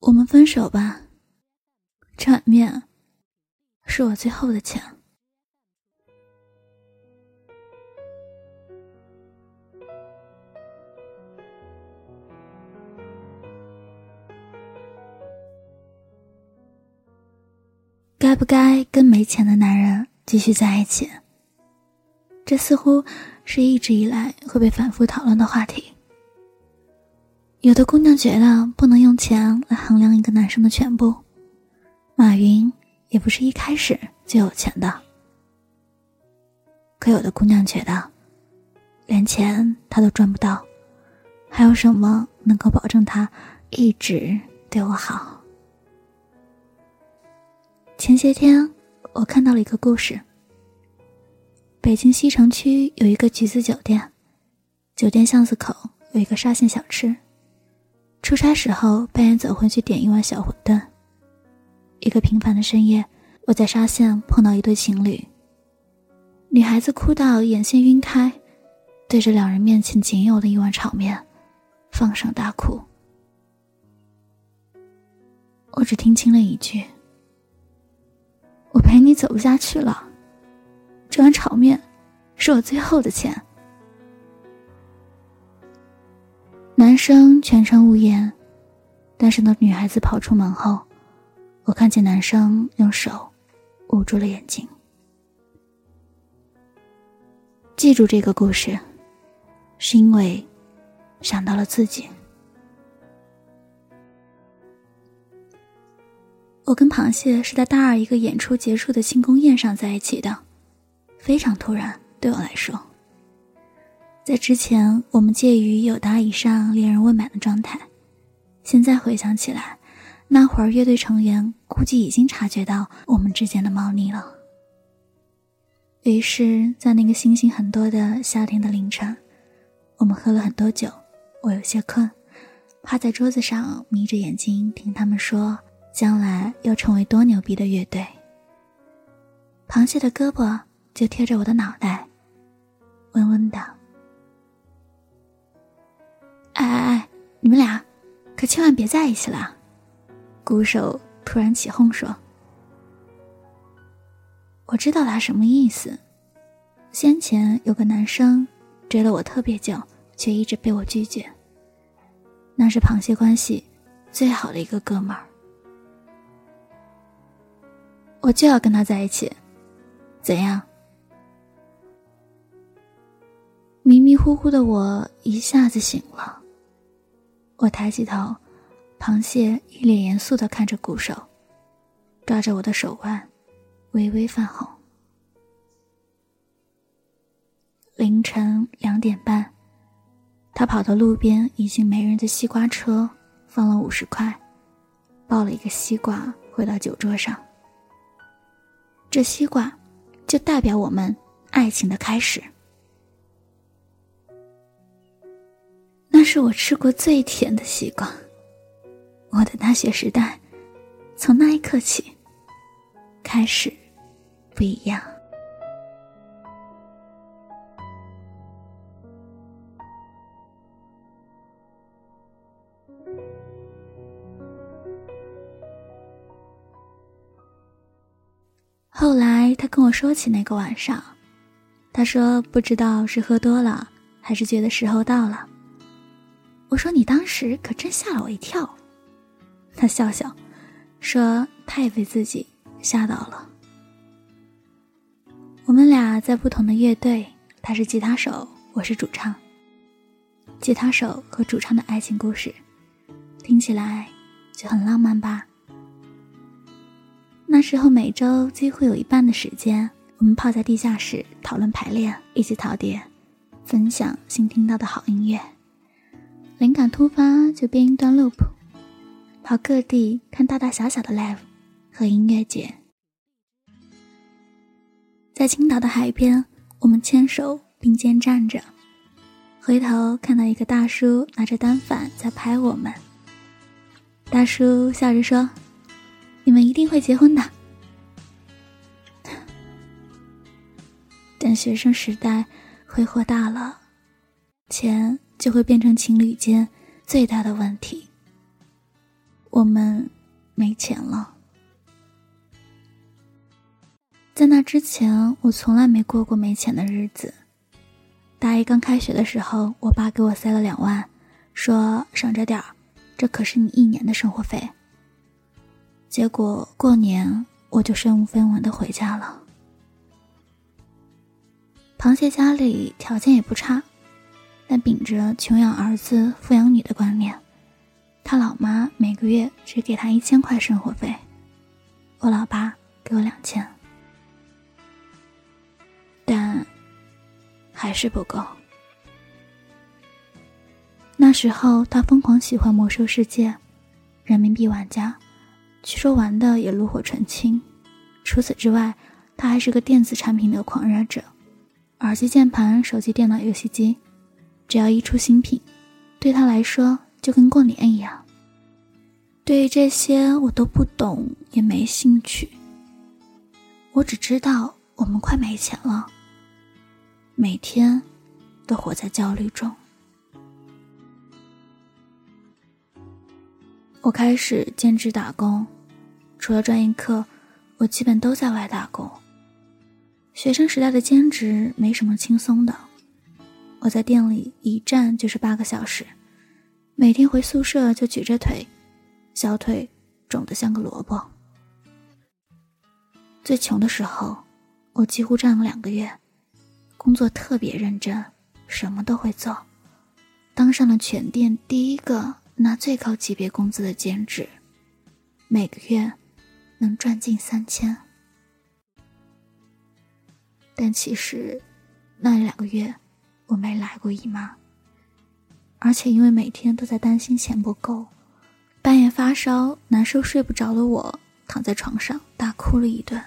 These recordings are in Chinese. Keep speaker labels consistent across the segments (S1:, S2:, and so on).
S1: 我们分手吧。这碗面是我最后的钱。该不该跟没钱的男人继续在一起？这似乎是一直以来会被反复讨论的话题。有的姑娘觉得不能用钱来衡量一个男生的全部，马云也不是一开始就有钱的。可有的姑娘觉得，连钱他都赚不到，还有什么能够保证他一直对我好？前些天，我看到了一个故事。北京西城区有一个橘子酒店，酒店巷子口有一个沙县小吃。出差时候半夜走回去点一碗小馄饨。一个平凡的深夜，我在沙县碰到一对情侣。女孩子哭到眼线晕开，对着两人面前仅有的一碗炒面，放声大哭。我只听清了一句。我陪你走不下去了，这碗炒面是我最后的钱。男生全程无言，但是那女孩子跑出门后，我看见男生用手捂住了眼睛。记住这个故事，是因为想到了自己。我跟螃蟹是在大二一个演出结束的庆功宴上在一起的，非常突然，对我来说。在之前，我们介于有达以上恋人未满的状态，现在回想起来，那会儿乐队成员估计已经察觉到我们之间的猫腻了。于是，在那个星星很多的夏天的凌晨，我们喝了很多酒，我有些困，趴在桌子上眯着眼睛听他们说。将来要成为多牛逼的乐队。螃蟹的胳膊就贴着我的脑袋，温温的。哎哎哎，你们俩可千万别在一起了！鼓手突然起哄说：“我知道他什么意思。先前有个男生追了我特别久，却一直被我拒绝。那是螃蟹关系最好的一个哥们儿。”我就要跟他在一起，怎样？迷迷糊糊的我一下子醒了。我抬起头，螃蟹一脸严肃的看着鼓手，抓着我的手腕，微微泛红。凌晨两点半，他跑到路边已经没人的西瓜车，放了五十块，抱了一个西瓜回到酒桌上。这西瓜，就代表我们爱情的开始。那是我吃过最甜的西瓜。我的大学时代，从那一刻起，开始不一样。后来他跟我说起那个晚上，他说不知道是喝多了，还是觉得时候到了。我说你当时可真吓了我一跳。他笑笑，说他也被自己吓到了。我们俩在不同的乐队，他是吉他手，我是主唱。吉他手和主唱的爱情故事，听起来就很浪漫吧。那时候每周几乎有一半的时间，我们泡在地下室讨论排练，一起陶碟，分享新听到的好音乐。灵感突发就编一段 loop，跑各地看大大小小的 live 和音乐节。在青岛的海边，我们牵手并肩站着，回头看到一个大叔拿着单反在拍我们。大叔笑着说。你们一定会结婚的。等学生时代挥霍大了，钱就会变成情侣间最大的问题。我们没钱了。在那之前，我从来没过过没钱的日子。大一刚开学的时候，我爸给我塞了两万，说省着点儿，这可是你一年的生活费。结果过年我就身无分文的回家了。螃蟹家里条件也不差，但秉着穷养儿子、富养女的观念，他老妈每个月只给他一千块生活费，我老爸给我两千。但还是不够。那时候他疯狂喜欢《魔兽世界》，人民币玩家，据说玩的也炉火纯青。除此之外，他还是个电子产品的狂热者，耳机、键盘、手机、电脑、游戏机，只要一出新品，对他来说就跟过年一样。对于这些我都不懂，也没兴趣。我只知道我们快没钱了。每天都活在焦虑中。我开始兼职打工，除了专业课，我基本都在外打工。学生时代的兼职没什么轻松的，我在店里一站就是八个小时，每天回宿舍就举着腿，小腿肿得像个萝卜。最穷的时候，我几乎站了两个月。工作特别认真，什么都会做，当上了全店第一个拿最高级别工资的兼职，每个月能赚近三千。但其实那两个月我没来过姨妈，而且因为每天都在担心钱不够，半夜发烧难受睡不着的我躺在床上大哭了一顿，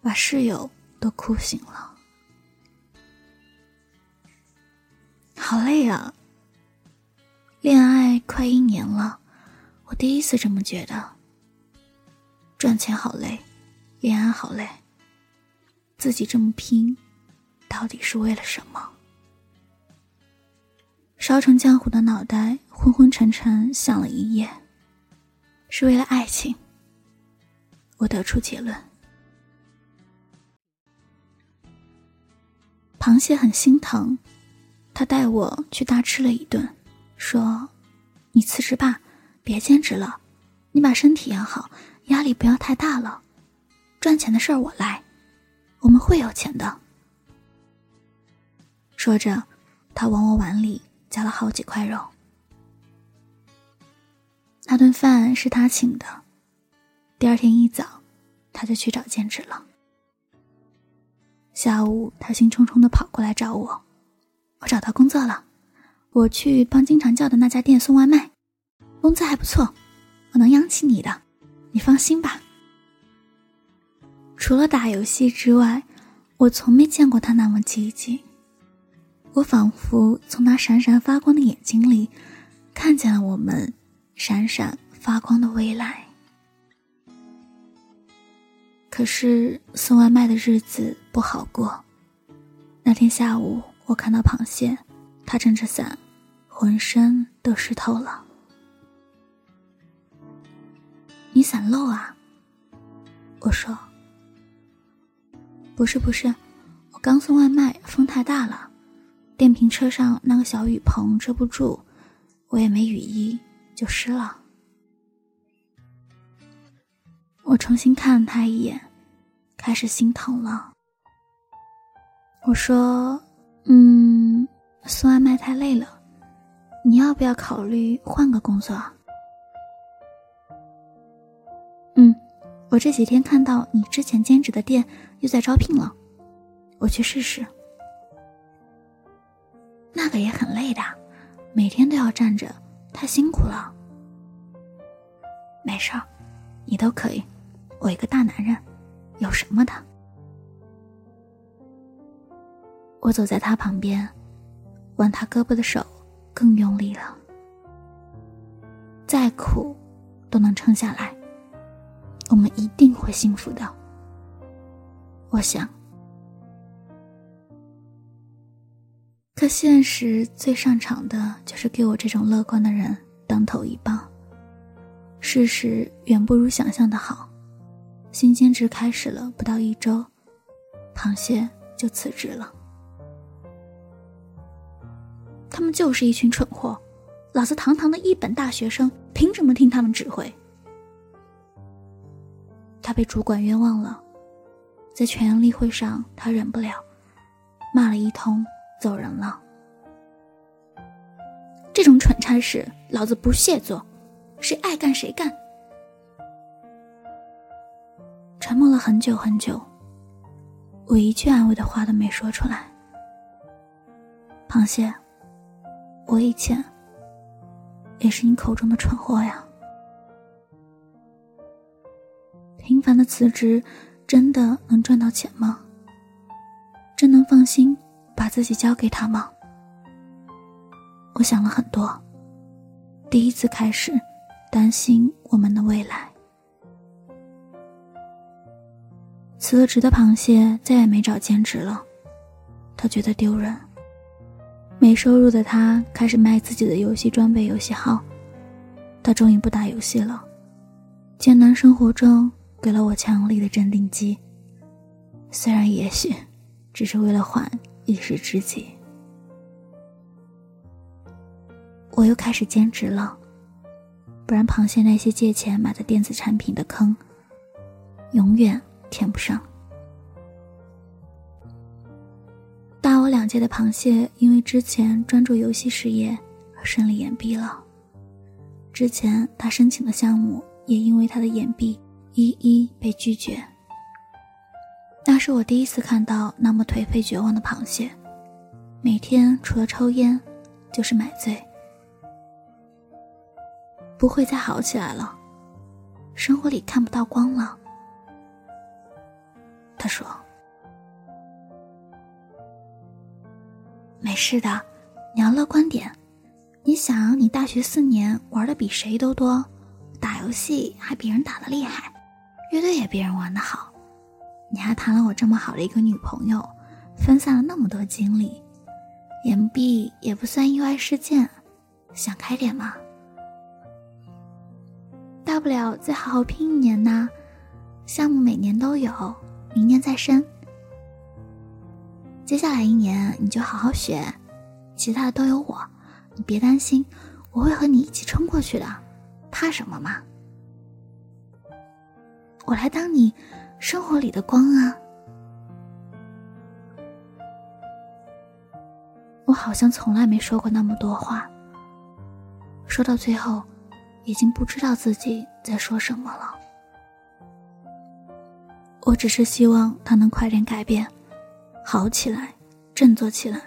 S1: 把室友都哭醒了。好累啊！恋爱快一年了，我第一次这么觉得。赚钱好累，恋爱好累，自己这么拼，到底是为了什么？烧成浆糊的脑袋昏昏沉沉想了一夜，是为了爱情。我得出结论。螃蟹很心疼。他带我去大吃了一顿，说：“你辞职吧，别兼职了，你把身体养好，压力不要太大了。赚钱的事儿我来，我们会有钱的。”说着，他往我碗里夹了好几块肉。那顿饭是他请的。第二天一早，他就去找兼职了。下午，他兴冲冲的跑过来找我。我找到工作了，我去帮经常叫的那家店送外卖，工资还不错，我能养起你的，你放心吧。除了打游戏之外，我从没见过他那么积极。我仿佛从他闪闪发光的眼睛里，看见了我们闪闪发光的未来。可是送外卖的日子不好过，那天下午。我看到螃蟹，他撑着伞，浑身都湿透了。你伞漏啊？我说。不是不是，我刚送外卖，风太大了，电瓶车上那个小雨棚遮不住，我也没雨衣，就湿了。我重新看了他一眼，开始心疼了。我说。嗯，送外卖太累了，你要不要考虑换个工作？嗯，我这几天看到你之前兼职的店又在招聘了，我去试试。那个也很累的，每天都要站着，太辛苦了。没事儿，你都可以，我一个大男人，有什么的？我走在他旁边，挽他胳膊的手更用力了。再苦，都能撑下来。我们一定会幸福的。我想。可现实最擅长的就是给我这种乐观的人当头一棒。事实远不如想象的好。新兼职开始了不到一周，螃蟹就辞职了。他们就是一群蠢货，老子堂堂的一本大学生，凭什么听他们指挥？他被主管冤枉了，在全员例会上，他忍不了，骂了一通，走人了。这种蠢差事，老子不屑做，谁爱干谁干。沉默了很久很久，我一句安慰的话都没说出来。螃蟹，我以前也是你口中的蠢货呀。平凡的辞职，真的能赚到钱吗？真能放心把自己交给他吗？我想了很多，第一次开始担心我们的未来。辞了职的螃蟹再也没找兼职了，他觉得丢人。没收入的他开始卖自己的游戏装备、游戏号。他终于不打游戏了。艰难生活中给了我强力的镇定剂，虽然也许只是为了缓一时之急。我又开始兼职了，不然螃蟹那些借钱买的电子产品的坑，永远。填不上。大我两届的螃蟹，因为之前专注游戏事业而顺利延毕了。之前他申请的项目，也因为他的延毕一一被拒绝。是我第一次看到那么颓废绝望的螃蟹，每天除了抽烟，就是买醉。不会再好起来了，生活里看不到光了。他说：“没事的，你要乐观点。你想，你大学四年玩的比谁都多，打游戏还比人打的厉害，乐队也比人玩的好，你还谈了我这么好的一个女朋友，分散了那么多精力，岩壁也不算意外事件，想开点嘛。大不了再好好拼一年呐，项目每年都有。”明年再申。接下来一年你就好好学，其他的都有我，你别担心，我会和你一起冲过去的，怕什么嘛？我来当你生活里的光啊！我好像从来没说过那么多话，说到最后，已经不知道自己在说什么了。我只是希望他能快点改变，好起来，振作起来。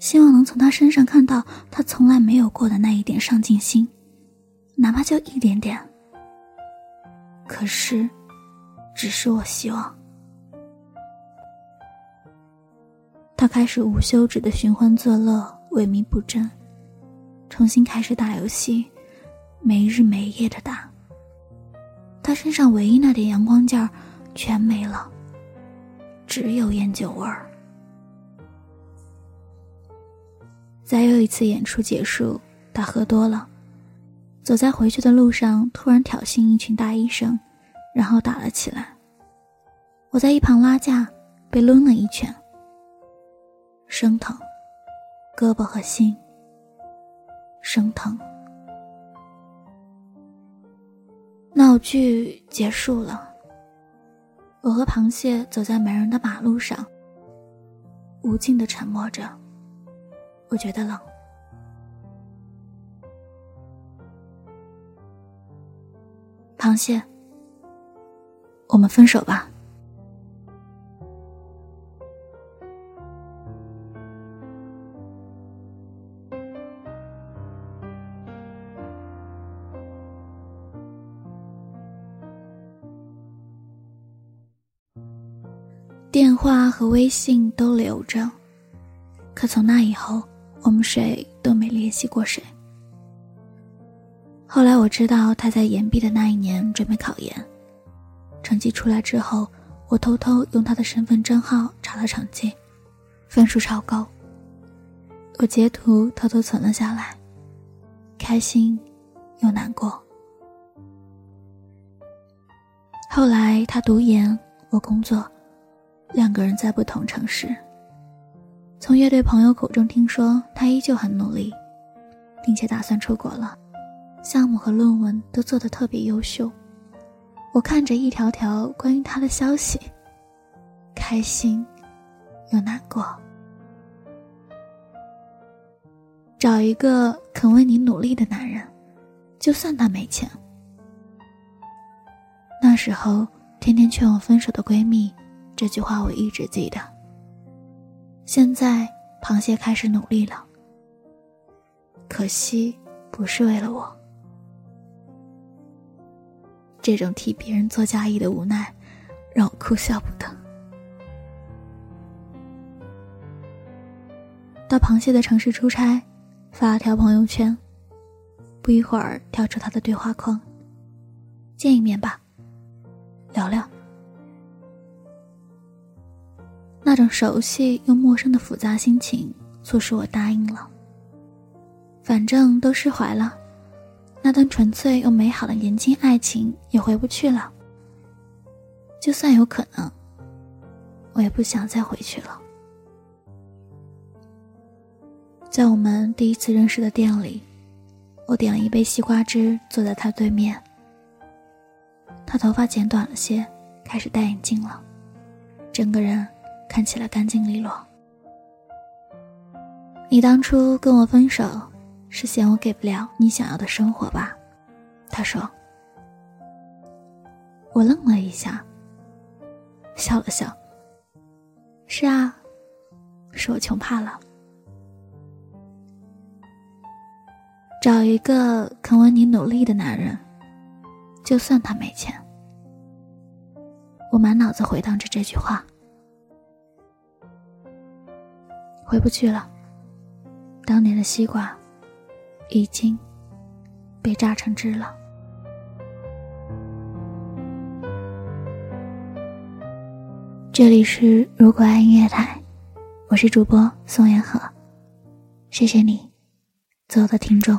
S1: 希望能从他身上看到他从来没有过的那一点上进心，哪怕就一点点。可是，只是我希望。他开始无休止的寻欢作乐，萎靡不振，重新开始打游戏，没日没夜的打。他身上唯一那点阳光劲儿。全没了，只有烟酒味儿。再又一次演出结束，他喝多了，走在回去的路上，突然挑衅一群大医生，然后打了起来。我在一旁拉架，被抡了一拳，生疼，胳膊和心，生疼。闹剧结束了。我和螃蟹走在没人的马路上，无尽的沉默着。我觉得冷。螃蟹，我们分手吧。电话和微信都留着，可从那以后，我们谁都没联系过谁。后来我知道他在延毕的那一年准备考研，成绩出来之后，我偷偷用他的身份证号查了成绩，分数超高。我截图偷偷存了下来，开心又难过。后来他读研，我工作，两个人在不同城市。从乐队朋友口中听说，他依旧很努力，并且打算出国了，项目和论文都做得特别优秀。我看着一条条关于他的消息，开心又难过。找一个肯为你努力的男人，就算他没钱。那时候天天劝我分手的闺蜜，这句话我一直记得。现在螃蟹开始努力了，可惜不是为了我。这种替别人做嫁衣的无奈，让我哭笑不得。到螃蟹的城市出差，发了条朋友圈，不一会儿跳出他的对话框：“见一面吧，聊聊。”那种熟悉又陌生的复杂心情，促使我答应了。反正都释怀了，那段纯粹又美好的年轻爱情也回不去了。就算有可能，我也不想再回去了。在我们第一次认识的店里，我点了一杯西瓜汁，坐在他对面。他头发剪短了些，开始戴眼镜了，整个人。看起来干净利落。你当初跟我分手，是嫌我给不了你想要的生活吧？他说。我愣了一下，笑了笑。是啊，是我穷怕了。找一个肯为你努力的男人，就算他没钱。我满脑子回荡着这句话。回不去了。当年的西瓜，已经被榨成汁了。这里是如果爱音乐台，我是主播宋妍和，谢谢你，所有的听众。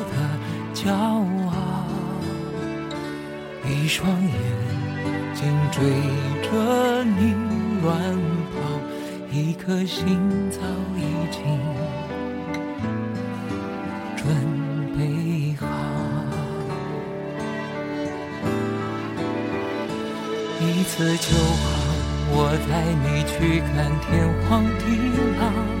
S2: 骄傲，一双眼睛追着你乱跑，一颗心早已经准备好。一次就好，我带你去看天荒地老。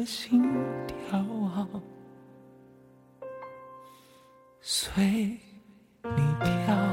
S2: 的心跳啊，随你跳。